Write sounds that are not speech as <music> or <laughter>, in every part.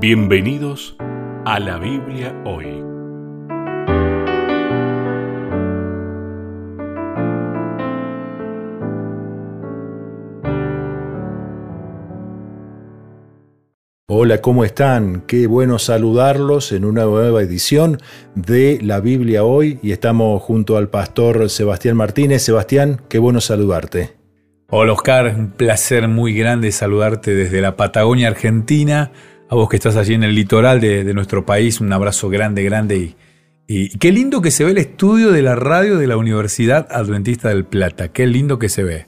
Bienvenidos a la Biblia hoy. Hola, ¿cómo están? Qué bueno saludarlos en una nueva edición de la Biblia hoy y estamos junto al pastor Sebastián Martínez. Sebastián, qué bueno saludarte. Hola Oscar, un placer muy grande saludarte desde la Patagonia Argentina a vos que estás allí en el litoral de, nuestro país, un abrazo grande, grande y, qué lindo que se ve el estudio de la radio de la Universidad Adventista del Plata, qué lindo que se ve.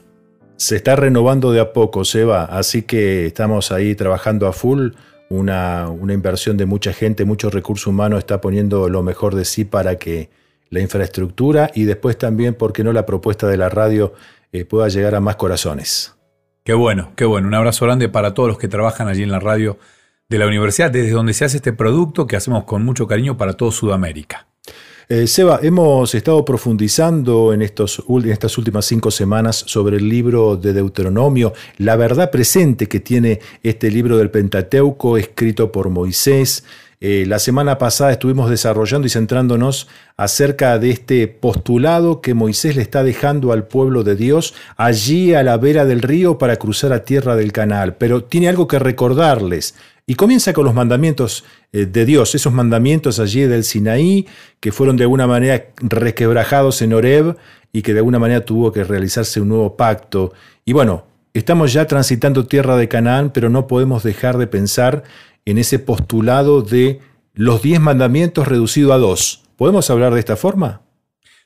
Se está renovando de a poco, Seba, así que estamos ahí trabajando a full, una, una inversión de mucha gente, mucho recurso humano está poniendo lo mejor de sí para que la infraestructura y después también, ¿por qué no la propuesta de la radio eh, pueda llegar a más corazones? Qué bueno, qué bueno. Un abrazo grande para todos los que trabajan allí en la radio de la universidad, desde donde se hace este producto que hacemos con mucho cariño para todo Sudamérica. Eh, Seba, hemos estado profundizando en, estos, estas últimas cinco semanas sobre el libro de Deuteronomio, la verdad presente que tiene este libro del Pentateuco escrito por Moisés. Eh, la semana pasada estuvimos desarrollando y centrándonos acerca de este postulado que Moisés le está dejando al pueblo de Dios allí a la vera del río para cruzar a tierra del canal. Pero tiene algo que recordarles. Y comienza con los mandamientos eh, de Dios, esos mandamientos allí del Sinaí, que fueron de alguna manera requebrajados en Horeb y que de alguna manera tuvo que realizarse un nuevo pacto. Y bueno, estamos ya transitando tierra de Canaán, pero no podemos dejar de pensar en ese postulado de los diez mandamientos reducido a dos. ¿Podemos hablar de esta forma?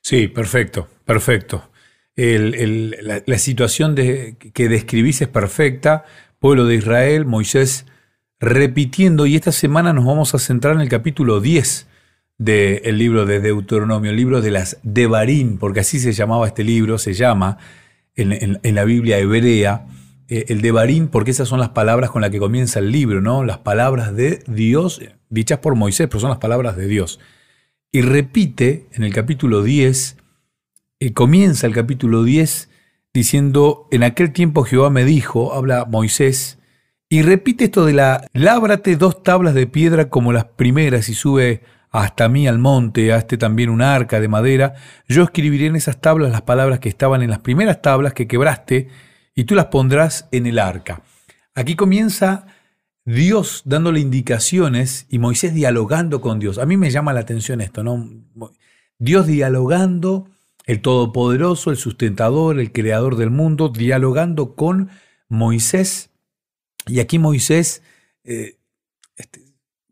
Sí, perfecto, perfecto. la, situación que describís es perfecta. Pueblo de Israel, Moisés repitiendo, y esta semana nos vamos a centrar en el capítulo 10 del libro de Deuteronomio, el libro de las Devarim, porque así se llamaba este libro, se llama en, la Biblia hebrea, eh, el Devarim, porque esas son las palabras con las que comienza el libro, ¿no? Las palabras de Dios, dichas por Moisés, pero son las palabras de Dios. Y repite en el capítulo 10, y comienza el capítulo 10 diciendo, en aquel tiempo Jehová me dijo, habla Moisés, y repite esto de la, lábrate dos tablas de piedra como las primeras y sube hasta mí al monte, hazte también un arca de madera. Yo escribiré en esas tablas las palabras que estaban en las primeras tablas que quebraste y tú las pondrás en el arca. Aquí comienza Dios dándole indicaciones y Moisés dialogando con Dios. A mí me llama la atención esto, ¿no? Dios dialogando, el Todopoderoso, el sustentador, el creador del mundo, dialogando con Moisés y aquí Moisés, eh, este,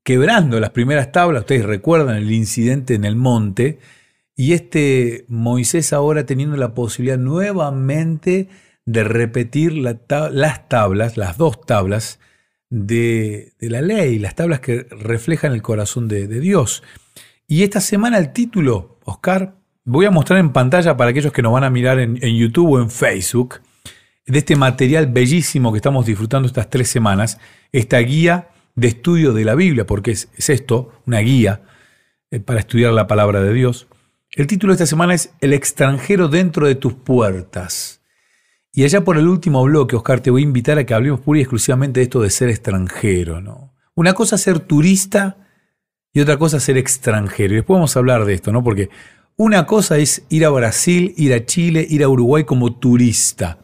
quebrando las primeras tablas, ustedes recuerdan el incidente en el monte, y este Moisés ahora teniendo la posibilidad nuevamente de repetir las tablas, las dos tablas de, la ley, las tablas que reflejan el corazón de, Dios. Y esta semana el título, Oscar, voy a mostrar en pantalla para aquellos que nos van a mirar en YouTube o en Facebook de este material bellísimo que estamos disfrutando estas tres semanas, esta guía de estudio de la Biblia, porque es, esto, una guía eh, para estudiar la palabra de Dios. El título de esta semana es El extranjero dentro de tus puertas. Y allá por el último bloque, Oscar, te voy a invitar a que hablemos pura y exclusivamente de esto de ser extranjero. ¿no? Una cosa es ser turista y otra cosa es ser extranjero. Y después vamos a hablar de esto, ¿no? Porque una cosa es ir a Brasil, ir a Chile, ir a Uruguay como turista.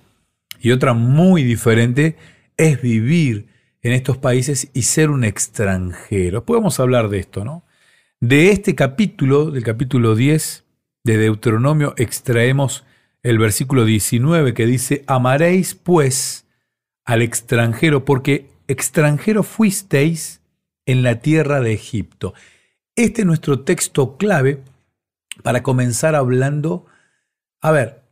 Y otra muy diferente es vivir en estos países y ser un extranjero. Podemos hablar de esto, ¿no? De este capítulo, del capítulo 10 de Deuteronomio, extraemos el versículo 19 que dice, amaréis pues al extranjero, porque extranjero fuisteis en la tierra de Egipto. Este es nuestro texto clave para comenzar hablando, a ver,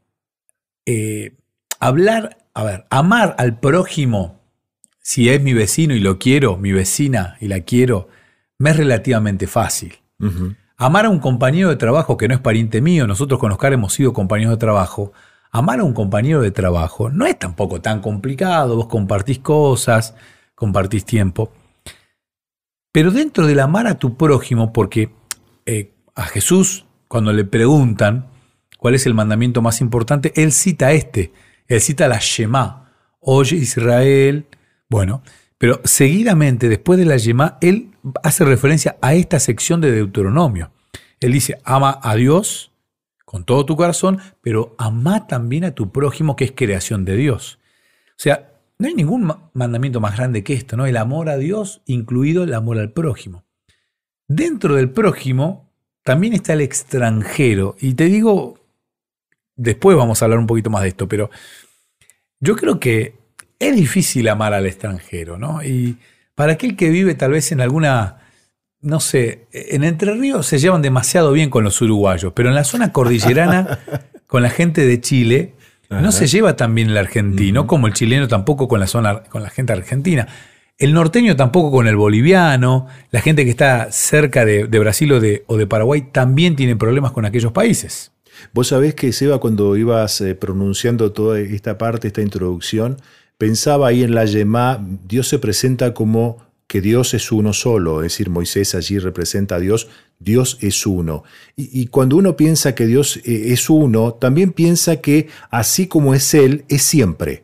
eh, hablar a ver, amar al prójimo, si es mi vecino y lo quiero, mi vecina y la quiero, me es relativamente fácil. Amar a un compañero de trabajo que no es pariente mío, nosotros con Oscar hemos sido compañeros de trabajo, amar a un compañero de trabajo no es tampoco tan complicado, vos compartís cosas, compartís tiempo. Pero dentro del amar a tu prójimo, porque eh, a Jesús, cuando le preguntan cuál es el mandamiento más importante, él cita este, él cita la Shema, oye Israel, bueno, Pero seguidamente, después de la Yemá, él hace referencia a esta sección de Deuteronomio. Él dice, ama a Dios con todo tu corazón, pero ama también a tu prójimo, que es creación de Dios. O sea, no hay ningún mandamiento más grande que esto, ¿no? El amor a Dios, incluido el amor al prójimo. Dentro del prójimo también está el extranjero. Y te digo, después vamos a hablar un poquito más de esto, pero yo creo que es difícil amar al extranjero, ¿no? Y para aquel que vive tal vez en alguna, no sé, en Entre Ríos se llevan demasiado bien con los uruguayos, pero en la zona cordillerana, <laughs> con la gente de Chile, no se lleva tan bien el argentino, como el chileno tampoco con la zona, con la gente argentina. El norteño tampoco con el boliviano, la gente que está cerca de, Brasil o de, o de Paraguay también tiene problemas con aquellos países. Vos sabés que, Seba, cuando ibas eh, pronunciando toda esta parte, esta introducción, pensaba ahí en la Yemá, Dios se presenta como que Dios es uno solo, es decir, Moisés allí representa a Dios, Dios es uno. Y, cuando uno piensa que Dios eh, es uno, también piensa que así como es Él, es siempre.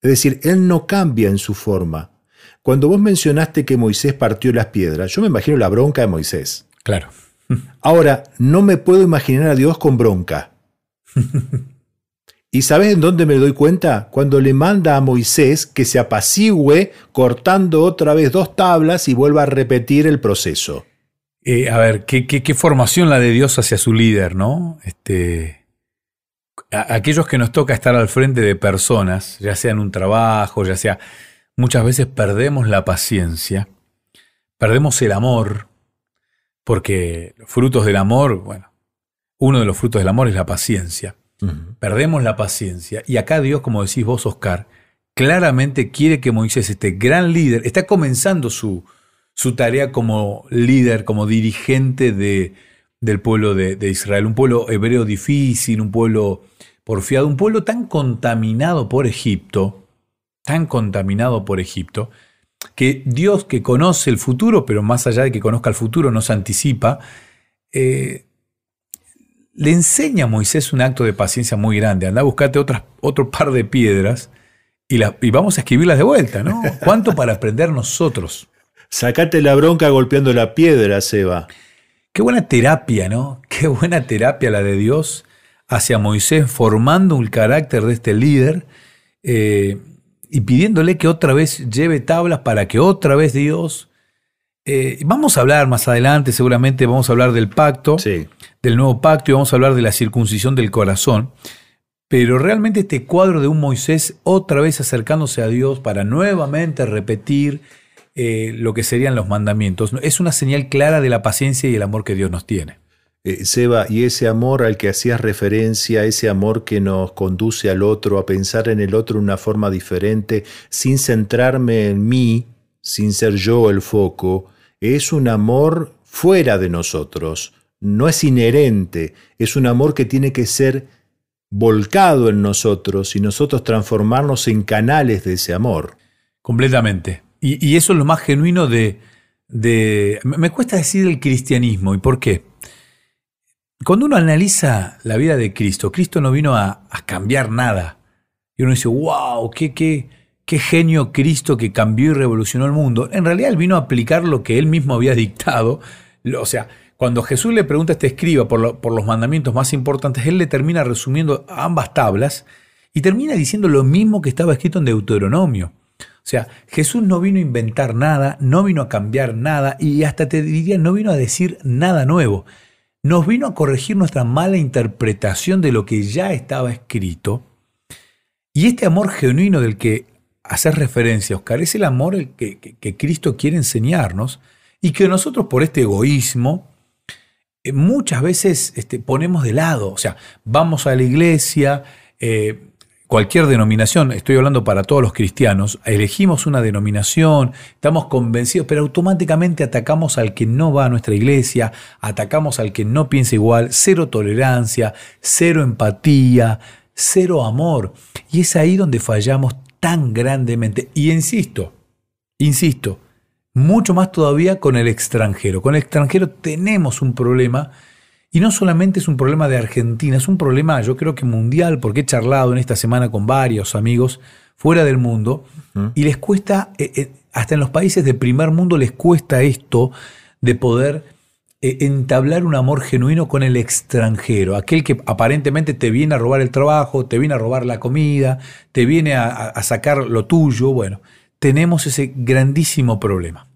Es decir, Él no cambia en su forma. Cuando vos mencionaste que Moisés partió las piedras, yo me imagino la bronca de Moisés. Claro. Ahora, no me puedo imaginar a Dios con bronca. <laughs> ¿Y sabes en dónde me doy cuenta? Cuando le manda a Moisés que se apacigüe cortando otra vez dos tablas y vuelva a repetir el proceso. Eh, a ver, ¿qué, formación la de Dios hacia su líder, ¿no? Este, aquellos que nos toca estar al frente de personas, ya sea en un trabajo, ya sea... Muchas veces perdemos la paciencia, perdemos el amor, porque los frutos del amor, bueno, uno de los frutos del amor es la paciencia. Perdemos la paciencia. Y acá Dios, como decís vos, Oscar, claramente quiere que Moisés, este gran líder, está comenzando su, su tarea como líder, como dirigente de, del pueblo de, de, Israel. Un pueblo hebreo difícil, un pueblo porfiado, un pueblo tan contaminado por Egipto, tan contaminado por Egipto, que Dios que conoce el futuro, pero más allá de que conozca el futuro, nos anticipa, eh, le enseña a Moisés un acto de paciencia muy grande. Anda otras, otro par de piedras y, y vamos a escribirlas de vuelta, ¿no? <laughs> ¿Cuánto para aprender nosotros? Sacate la bronca golpeando la piedra, Seba. Qué buena terapia, ¿no? Qué buena terapia la de Dios hacia Moisés, formando un carácter de este líder. Eh, y pidiéndole que otra vez lleve tablas para que otra vez Dios... Eh, vamos a hablar más adelante, seguramente vamos a hablar del pacto, del nuevo pacto y vamos a hablar de la circuncisión del corazón. Pero realmente este cuadro de un Moisés otra vez acercándose a Dios para nuevamente repetir eh, lo que serían los mandamientos, es una señal clara de la paciencia y el amor que Dios nos tiene. Eh, Seba, y ese amor al que hacías referencia, ese amor que nos conduce al otro, a pensar en el otro de una forma diferente, sin centrarme en mí, sin ser yo el foco, es un amor fuera de nosotros, no es inherente, es un amor que tiene que ser volcado en nosotros y nosotros transformarnos en canales de ese amor. Completamente. Y, eso es lo más genuino de, de... Me cuesta decir el cristianismo. ¿Y por qué? Cuando uno analiza la vida de Cristo, Cristo no vino a, cambiar nada. Y uno dice, wow, qué, qué, qué genio Cristo que cambió y revolucionó el mundo. En realidad él vino a aplicar lo que él mismo había dictado. O sea, cuando Jesús le pregunta a este escriba por, por los mandamientos más importantes, él le termina resumiendo ambas tablas y termina diciendo lo mismo que estaba escrito en Deuteronomio. O sea, Jesús no vino a inventar nada, no vino a cambiar nada y hasta te diría, no vino a decir nada nuevo nos vino a corregir nuestra mala interpretación de lo que ya estaba escrito. Y este amor genuino del que hacer referencia, Oscar, es el amor que, que, Cristo quiere enseñarnos y que nosotros por este egoísmo eh, muchas veces este, ponemos de lado. O sea, vamos a la iglesia, eh, cualquier denominación, estoy hablando para todos los cristianos, elegimos una denominación, estamos convencidos, pero automáticamente atacamos al que no va a nuestra iglesia, atacamos al que no piensa igual, cero tolerancia, cero empatía, cero amor. Y es ahí donde fallamos tan grandemente. Y insisto, insisto, mucho más todavía con el extranjero. Con el extranjero tenemos un problema y no solamente es un problema de Argentina, es un problema yo creo que mundial, porque he charlado en esta semana con varios amigos fuera del mundo, y les cuesta, eh, eh, hasta en los países de primer mundo les cuesta esto de poder eh, entablar un amor genuino con el extranjero, aquel que aparentemente te viene a robar el trabajo, te viene a robar la comida, te viene a, sacar lo tuyo. Bueno, tenemos ese grandísimo problema.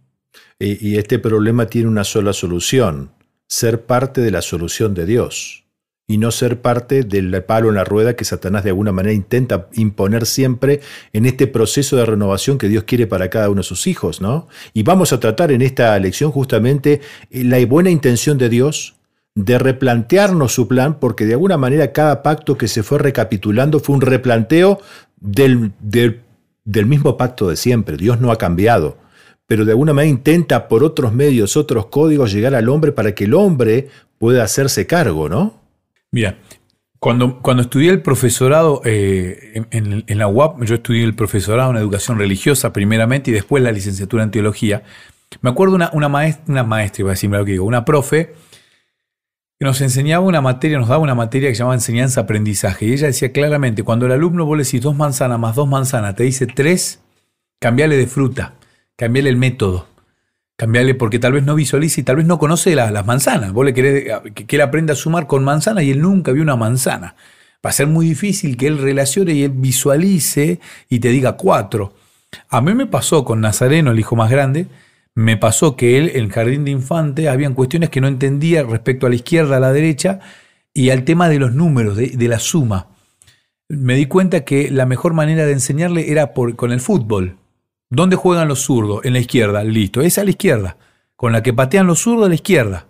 y este problema tiene una sola solución, ser parte de la solución de Dios y no ser parte del palo en la rueda que Satanás de alguna manera intenta imponer siempre en este proceso de renovación que Dios quiere para cada uno de sus hijos, ¿no? Y vamos a tratar en esta lección justamente eh, la buena intención de Dios de replantearnos su plan, porque de alguna manera cada pacto que se fue recapitulando fue un replanteo del, del, del mismo pacto de siempre. Dios no ha cambiado pero de alguna manera intenta por otros medios, otros códigos llegar al hombre para que el hombre pueda hacerse cargo, ¿no? Mira, cuando, cuando estudié el profesorado eh, en, la UAP, yo estudié el profesorado en educación religiosa primeramente y después la licenciatura en teología. Me acuerdo una, una maestra, una maestra, iba a decirme lo que digo, una profe que nos enseñaba una materia, nos daba una materia que se llamaba enseñanza-aprendizaje. Y ella decía claramente, cuando el alumno vos le decís dos manzanas más dos manzanas, te dice tres, cambiale de fruta, cambiale el método. Cambiarle porque tal vez no visualice y tal vez no conoce las manzanas. Vos le querés que, él aprenda a sumar con manzana y él nunca vio una manzana. Va a ser muy difícil que él relacione y él visualice y te diga cuatro. A mí me pasó con Nazareno, el hijo más grande, me pasó que él en el jardín de infante habían cuestiones que no entendía respecto a la izquierda, a la derecha y al tema de los números, de, la suma. Me di cuenta que la mejor manera de enseñarle era por, con el fútbol. ¿Dónde juegan los zurdos? En la izquierda, listo. Es la izquierda. Con la que patean los zurdos a la izquierda.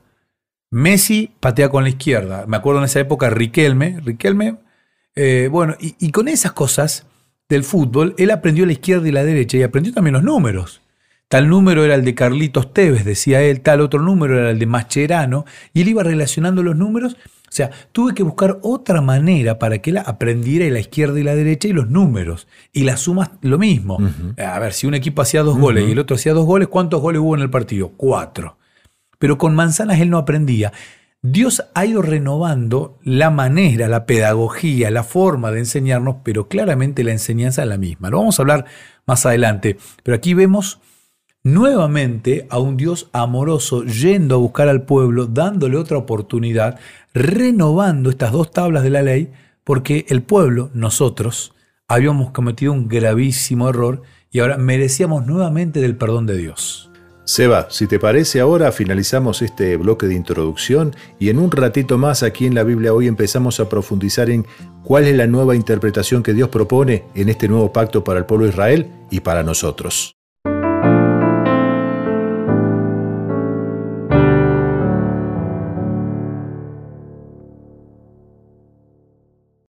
Messi patea con la izquierda. Me acuerdo en esa época Riquelme. Riquelme. Eh, bueno, y, con esas cosas del fútbol, él aprendió la izquierda y la derecha y aprendió también los números. Tal número era el de Carlitos Tevez, decía él, tal otro número era el de Mascherano, y él iba relacionando los números sea, tuve que buscar otra manera para que él aprendiera la izquierda y la derecha y los números. Y las sumas lo mismo. A ver, si un equipo hacía dos goles y el otro hacía dos goles, ¿cuántos goles hubo en el partido? Cuatro. Pero con manzanas él no aprendía. Dios ha ido renovando la manera, la pedagogía, la forma de enseñarnos, pero claramente la enseñanza es la misma. Lo vamos a hablar más adelante. Pero aquí vemos nuevamente a un Dios amoroso yendo a buscar al pueblo, dándole otra oportunidad, renovando estas dos tablas de la ley, porque el pueblo, nosotros, habíamos cometido un gravísimo error y ahora merecíamos nuevamente del perdón de Dios. Seba, si te parece ahora finalizamos este bloque de introducción y en un ratito más aquí en la Biblia hoy empezamos a profundizar en cuál es la nueva interpretación que Dios propone en este nuevo pacto para el pueblo de Israel y para nosotros.